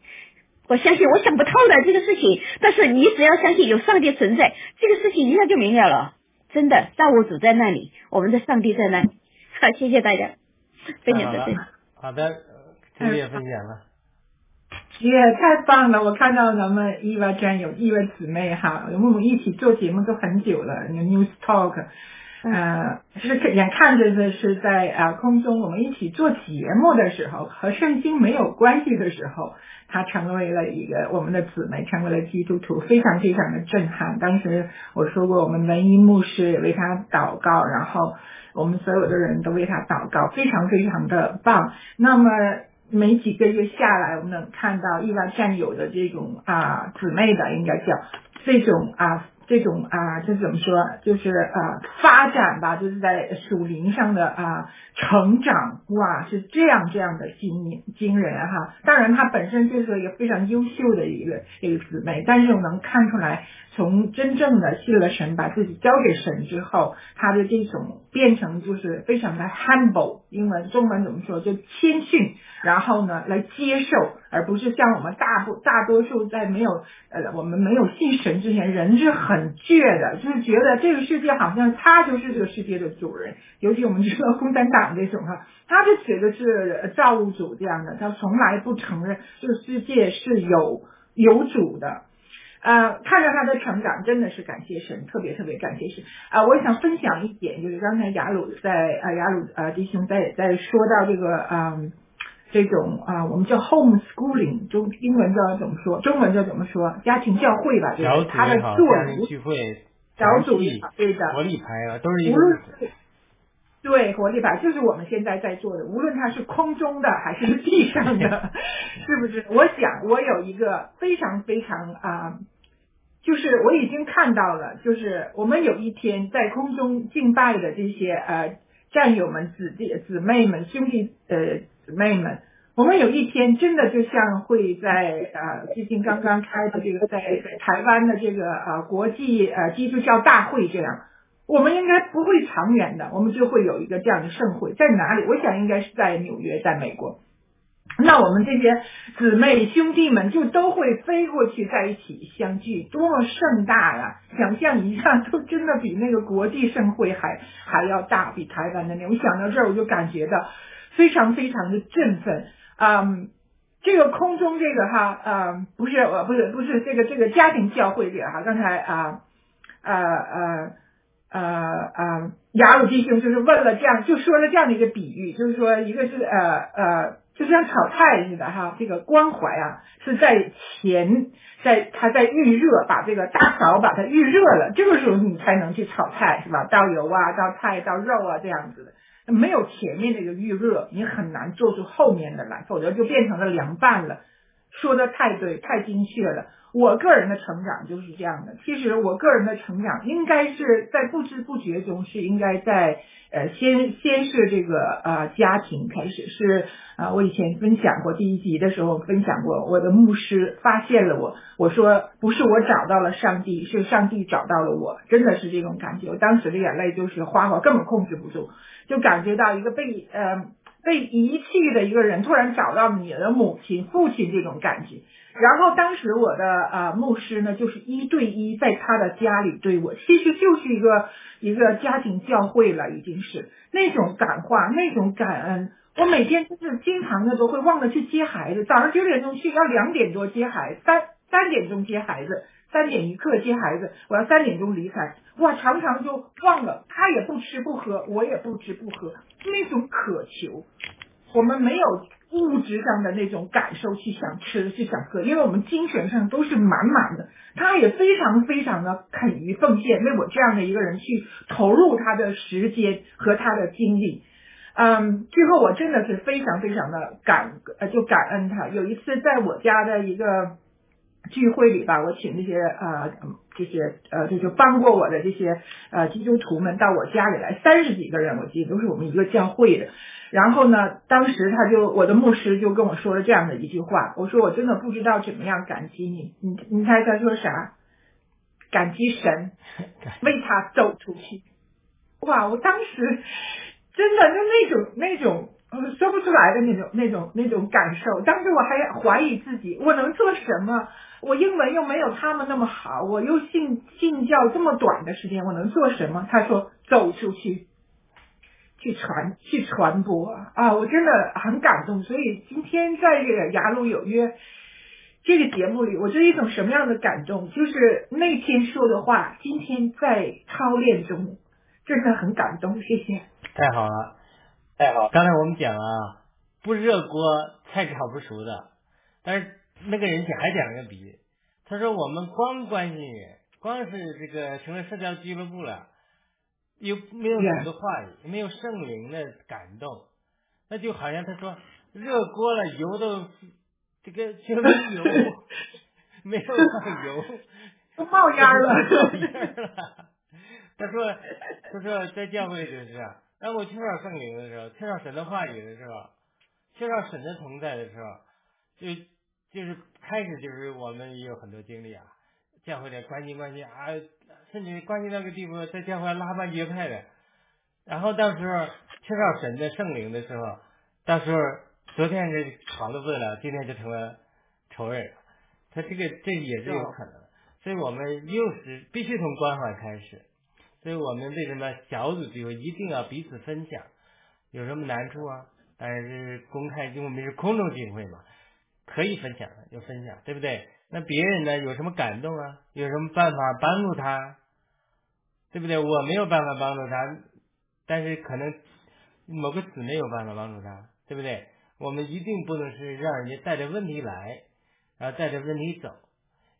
我相信，我想不透的这个事情，但是你只要相信有上帝存在，这个事情一下就明了了。真的，造物主在那里，我们的上帝在那里。好，谢谢大家，分享的分享。好的，谢谢分享了。耶，太棒了！我看到咱们伊娃娟有、伊娃姊妹哈，我们一起做节目都很久了，News Talk。呃，是眼看着的是在啊空中，我们一起做节目的时候，和圣经没有关系的时候，他成为了一个我们的姊妹，成为了基督徒，非常非常的震撼。当时我说过，我们文艺牧师为他祷告，然后我们所有的人都为他祷告，非常非常的棒。那么没几个月下来，我们能看到意外战友的这种啊姊妹的，应该叫这种啊。这种啊，就是怎么说？就是啊，发展吧，就是在属灵上的啊成长，哇，是这样这样的惊惊人哈。当然，她本身就是一个非常优秀的一个一个姊妹，但是我能看出来，从真正的信了神，把自己交给神之后，他的这种变成就是非常的 humble，英文中文怎么说？就谦逊，然后呢来接受，而不是像我们大部大多数在没有呃我们没有信神之前，人是很。很倔的，就是觉得这个世界好像他就是这个世界的主人。尤其我们知道共产党这种哈，他就觉得是造物主这样的，他从来不承认这个世界是有有主的。呃，看着他的成长，真的是感谢神，特别特别感谢神啊！我想分享一点，就是刚才雅鲁在啊雅鲁啊弟兄在在说到这个嗯。这种啊，我们叫 home schooling，中英文叫怎么说？中文叫怎么说？家庭教会吧，就是他的作为聚会，小组对的，活力牌啊，都是无论对活力牌，就是我们现在在做的，无论它是空中的还是地上的，是不是？我想我有一个非常非常啊，就是我已经看到了，就是我们有一天在空中敬拜的这些呃战友们、子弟姊妹们、兄弟呃。姊妹们，我们有一天真的就像会在呃最近刚刚开的这个在台湾的这个呃国际呃基督教大会这样，我们应该不会长远的，我们就会有一个这样的盛会，在哪里？我想应该是在纽约，在美国。那我们这些姊妹兄弟们就都会飞过去在一起相聚，多么盛大呀！想象一下，都真的比那个国际盛会还还要大，比台湾的那。我想到这儿，我就感觉到。非常非常的振奋，嗯，这个空中这个哈，嗯，不是，呃，不是，不是这个这个家庭教会这个哈，刚才啊，呃呃呃呃，雅鲁弟兄就是问了这样，就说了这样的一个比喻，就是说一个是呃呃，就像炒菜似的哈，这个关怀啊是在前，在他在预热，把这个大勺把它预热了，这个时候你才能去炒菜是吧？倒油啊，倒菜，倒肉啊，这样子的。没有前面那个预热，你很难做出后面的来，否则就变成了凉拌了。说的太对，太精确了。我个人的成长就是这样的。其实我个人的成长应该是在不知不觉中，是应该在呃先先是这个呃家庭开始，是啊我以前分享过第一集的时候分享过，我的牧师发现了我，我说不是我找到了上帝，是上帝找到了我，真的是这种感觉。我当时的眼泪就是哗哗，根本控制不住。就感觉到一个被呃被遗弃的一个人突然找到你的母亲、父亲这种感觉。然后当时我的呃牧师呢，就是一对一在他的家里对我，其实就是一个一个家庭教会了，已经是那种感化、那种感恩。我每天就是经常的都会忘了去接孩子，早上九点钟去，要两点多接孩子，三三点钟接孩子，三点一刻接孩子，我要三点钟离开。哇，常常就忘了，他也不吃不喝，我也不吃不喝，那种渴求，我们没有物质上的那种感受去想吃去想喝，因为我们精神上都是满满的。他也非常非常的肯于奉献，为我这样的一个人去投入他的时间和他的精力。嗯，最后我真的是非常非常的感呃，就感恩他。有一次在我家的一个聚会里吧，我请那些呃这些呃就是帮过我的这些呃基督徒们到我家里来，三十几个人，我记得都是我们一个教会的。然后呢，当时他就我的牧师就跟我说了这样的一句话，我说我真的不知道怎么样感激你，你你猜他说啥？感激神为他走出去。哇，我当时。真的就那种那种说不出来的那种那种那种感受。当时我还怀疑自己，我能做什么？我英文又没有他们那么好，我又信信教这么短的时间，我能做什么？他说走出去，去传去传播啊！我真的很感动。所以今天在这个雅鲁有约这个节目里，我是一种什么样的感动？就是那天说的话，今天在操练中，真的很感动。谢谢。太好了，太好。刚才我们讲啊，不热锅菜炒不熟的。但是那个人讲还讲了个比喻，他说我们光关心人，光是这个成了社交俱乐部了，又没有很多话语，没有圣灵的感动，那就好像他说热锅了，油都这个就没油，没有油，都冒烟了。冒烟了。他说，他说在教会就是。当我缺少圣灵的时候，缺少神的话语的时候，缺少神的同在的时候，就就是开始就是我们也有很多经历啊，教会的关心关心啊，甚至关心那个地步，在教会拉帮结派的。然后到时候缺少神的圣灵的时候，到时候昨天这好了不得了，今天就成了仇人。他这个这也是有可能，所以我们又是必须从关怀开始。所以我们为什么小组聚会一定要彼此分享？有什么难处啊？当然是公开，因为我们是空中聚会嘛，可以分享的就分享，对不对？那别人呢？有什么感动啊？有什么办法帮助他？对不对？我没有办法帮助他，但是可能某个姊妹有办法帮助他，对不对？我们一定不能是让人家带着问题来，然后带着问题走，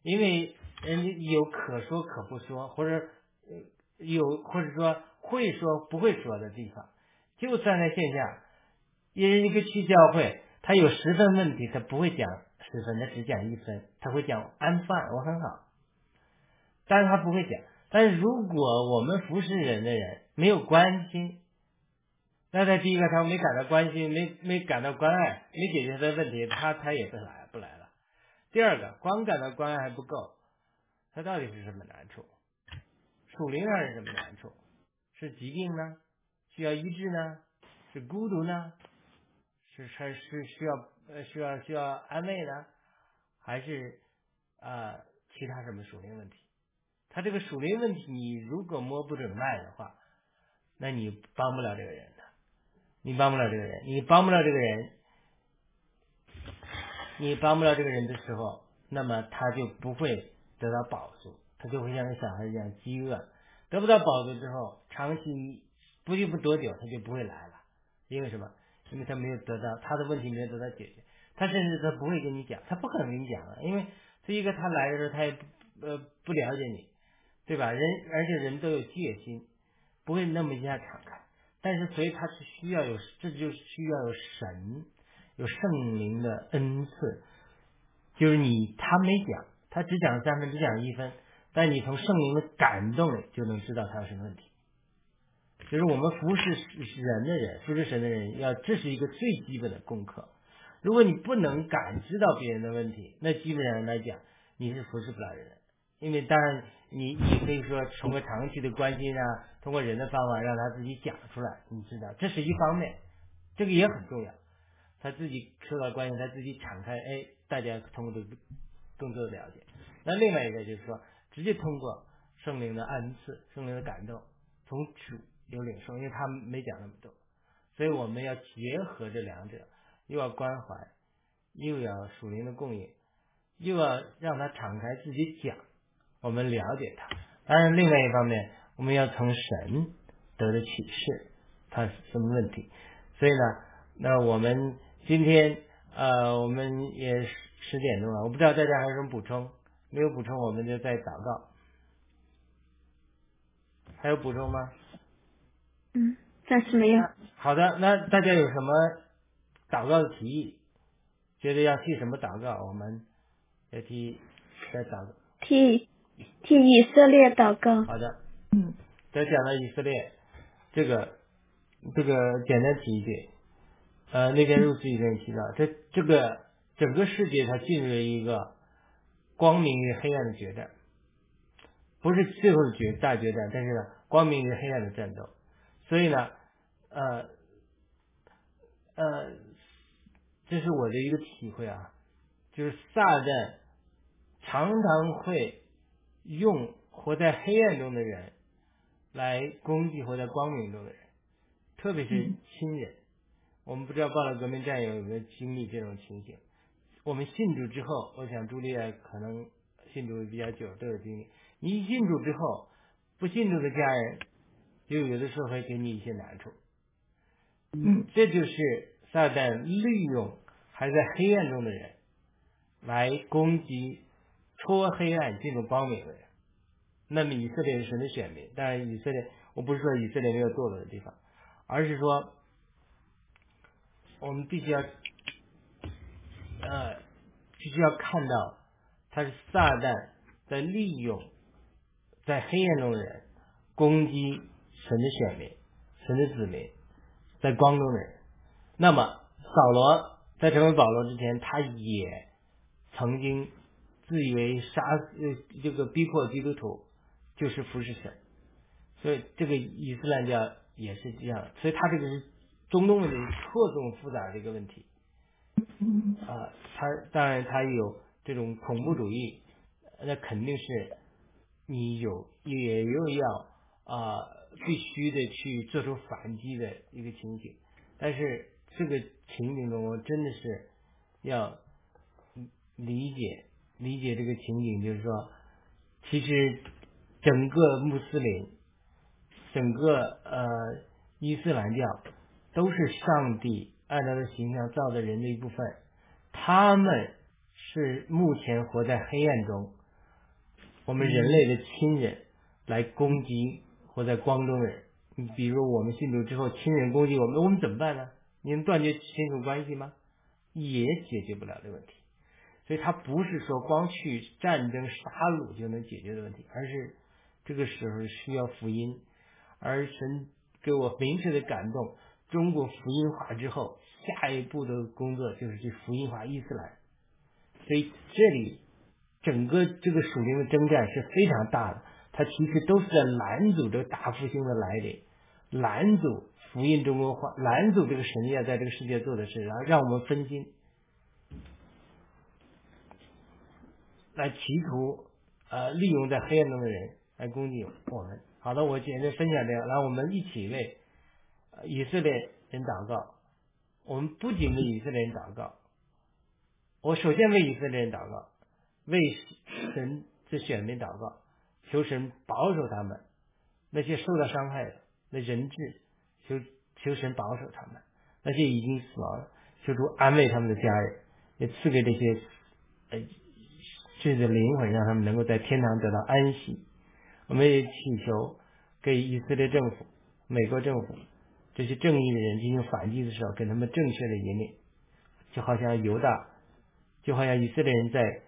因为人家有可说可不说，或者。有或者说会说不会说的地方，就算在线下，一人一个去教会，他有十分问题，他不会讲十分，他只讲一分，他会讲 I'm fine，我很好，但是他不会讲。但是如果我们服侍人的人没有关心，那他第一个他没感到关心，没没感到关爱，没解决他的问题，他他也不来不来了。第二个，光感到关爱还不够，他到底是什么难处？属灵上是什么难处？是疾病呢？需要医治呢？是孤独呢？是是是需要呃需要需要安慰呢？还是啊其他什么属灵问题？他这个属灵问题，你如果摸不准脉的话，那你帮不了这个人的，你帮不了这个人，你帮不了这个人，你帮不了这个人的时候，那么他就不会得到保住。他就会像个小孩一样饥饿，得不到饱足之后，长期不就不多久，他就不会来了。因为什么？因为他没有得到他的问题没有得到解决，他甚至他不会跟你讲，他不可能跟你讲了。因为第一个他来的时候他也不呃不了解你，对吧？人而且人都有戒心，不会那么一下敞开。但是所以他是需要有，这就需要有神，有圣灵的恩赐，就是你他没讲，他只讲三分，只讲一分。但你从圣灵的感动就能知道他有什么问题，就是我们服侍人的人，服侍神的人，要这是一个最基本的功课。如果你不能感知到别人的问题，那基本上来讲你是服侍不了人的。因为当然你你可以说通过长期的关心啊，通过人的方法让他自己讲出来，你知道这是一方面，这个也很重要。他自己受到关心，他自己敞开，哎，大家通过这个更多的了解。那另外一个就是说，直接通过圣灵的恩赐、圣灵的感动，从主有领受，因为他没讲那么多，所以我们要结合这两者，又要关怀，又要属灵的供应，又要让他敞开自己讲，我们了解他。当然，另外一方面，我们要从神得的启示，他什么问题。所以呢，那我们今天呃，我们也十点钟了，我不知道大家还有什么补充，没有补充，我们就再祷告。还有补充吗？嗯，暂时没有。好的，那大家有什么祷告的提议？觉得要替什么祷告？我们要替再祷告。替替以色列祷告。好的，嗯，再讲到以色列，这个这个简单提一句，呃，那天入世已经提到，这这个整个世界它进入了一个光明与黑暗的决战。不是最后的决大决战，但是呢，光明与黑暗的战斗。所以呢，呃，呃，这是我的一个体会啊，就是撒旦常常会用活在黑暗中的人来攻击活在光明中的人，特别是亲人。我们不知道报了革命战友有没有经历这种情形。我们信主之后，我想朱丽叶可能信主比较久，都有经历。你一信主之后，不信主的家人，就有的时候会给你一些难处。嗯，这就是撒旦利用还在黑暗中的人，来攻击戳黑暗进入光明的人。那么以色列是神的选民，当然以色列，我不是说以色列没有堕落的地方，而是说我们必须要，呃，就是要看到他是撒旦在利用。在黑暗中的人攻击神的选民、神的子民，在光中的人。那么扫罗在成为保罗之前，他也曾经自以为杀呃这个逼迫基督徒就是服侍神，所以这个伊斯兰教也是这样。所以他这个是中东问题错综复杂的一个问题。啊，他当然他有这种恐怖主义，那肯定是。你有也有要啊必须的去做出反击的一个情景，但是这个情景中，我真的是要理解理解这个情景，就是说，其实整个穆斯林，整个呃伊斯兰教都是上帝按照的形象造的人的一部分，他们是目前活在黑暗中。我们人类的亲人来攻击活在光中的人，你比如我们信主之后，亲人攻击我们，我们怎么办呢？你能断绝亲属关系吗？也解决不了这个问题。所以，他不是说光去战争杀戮就能解决的问题，而是这个时候需要福音。而神给我明确的感动，中国福音化之后，下一步的工作就是去福音化伊斯兰。所以这里。整个这个属灵的征战是非常大的，它其实都是在拦阻这个大复兴的来临，拦阻福音中国化，拦阻这个神要在这个世界做的事，然后让我们分心，来企图呃利用在黑暗中的人来攻击我们。好的，我简单分享这个，来我们一起为以色列人祷告。我们不仅为以色列人祷告，我首先为以色列人祷告。为神的选民祷告，求神保守他们；那些受到伤害的那人质，求求神保守他们；那些已经死亡的，求主安慰他们的家人，也赐给这些呃这的灵魂，让他们能够在天堂得到安息。我们也祈求给以色列政府、美国政府这些正义的人进行反击的时候，给他们正确的引领，就好像犹大，就好像以色列人在。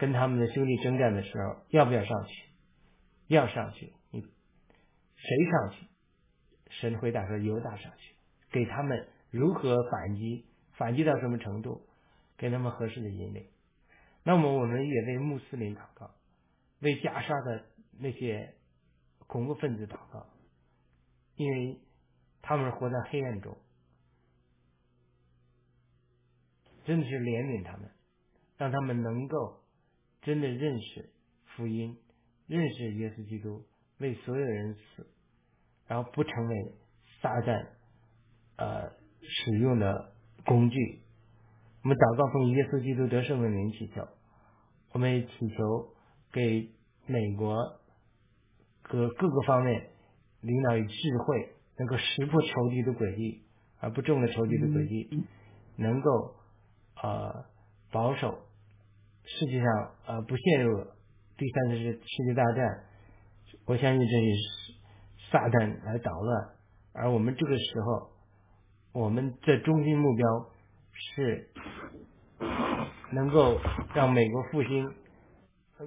跟他们的兄弟征战的时候，要不要上去？要上去。你谁上去？神回答说：“犹大上去。”给他们如何反击？反击到什么程度？给他们合适的引领。那么，我们也为穆斯林祷告，为加沙的那些恐怖分子祷告，因为他们活在黑暗中，真的是怜悯他们，让他们能够真的认识福音，认识耶稣基督，为所有人死，然后不成为撒旦呃使用的工具。我们祷告奉耶稣基督得胜的名祈求，我们也祈求给美国各各个方面领导与智慧，能够识破仇敌的诡计，而不中了仇敌的诡计，能够。呃，保守世界上呃不陷入第三次世世界大战，我相信这是撒旦来捣乱，而我们这个时候，我们的中心目标是能够让美国复兴，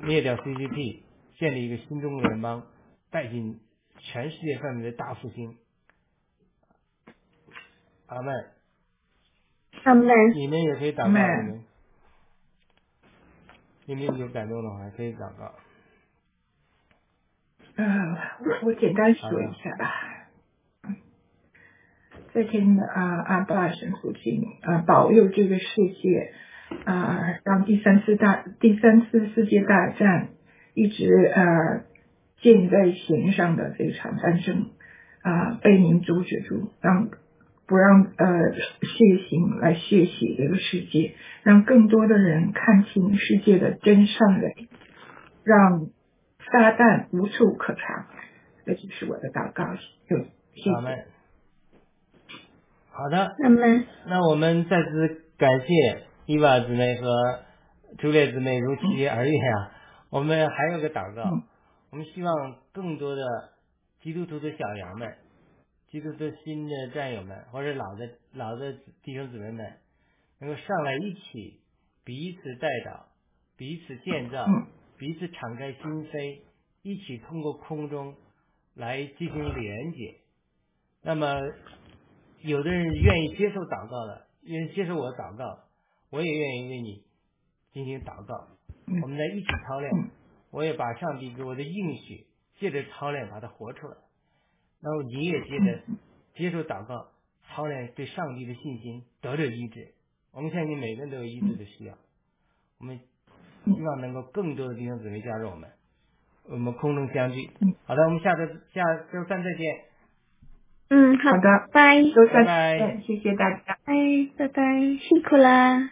灭掉 CCP，建立一个新中国联邦，带进全世界范围的大复兴。阿妹，阿妹你们也可以祷告，你们，你们有感动的话可以祷告。呃，我我简单说一下吧。在天的啊阿爸神父亲啊保佑这个世界啊，让第三次大第三次世界大战一直呃箭在弦上的这场战争啊被您阻止住，让。不让呃血腥来血洗这个世界，让更多的人看清世界的真善美，让撒旦无处可藏。这就是我的祷告，就谢谢。好的，那么那我们再次感谢伊娃姊妹和朱烈姊妹如期而遇啊。我们还有个祷告，我们希望更多的基督徒的小羊们。基督的新的战友们，或者老的老的弟兄姊妹们，能够上来一起彼此带导，彼此建造，彼此敞开心扉，一起通过空中来进行连接。那么，有的人愿意接受祷告的，愿意接受我祷告，我也愿意为你进行祷告。我们在一起操练，我也把上帝给我的应许借着操练把它活出来。然后你也接着 接受祷告，操练对上帝的信心，得着医治。我们相信每个人都有医治的需要。我们希望能够更多的弟兄姊妹加入我们，我们空中相聚。好的，我们下周下周三再见。嗯，好的，拜，拜拜，谢谢大家。哎，拜拜，辛苦啦。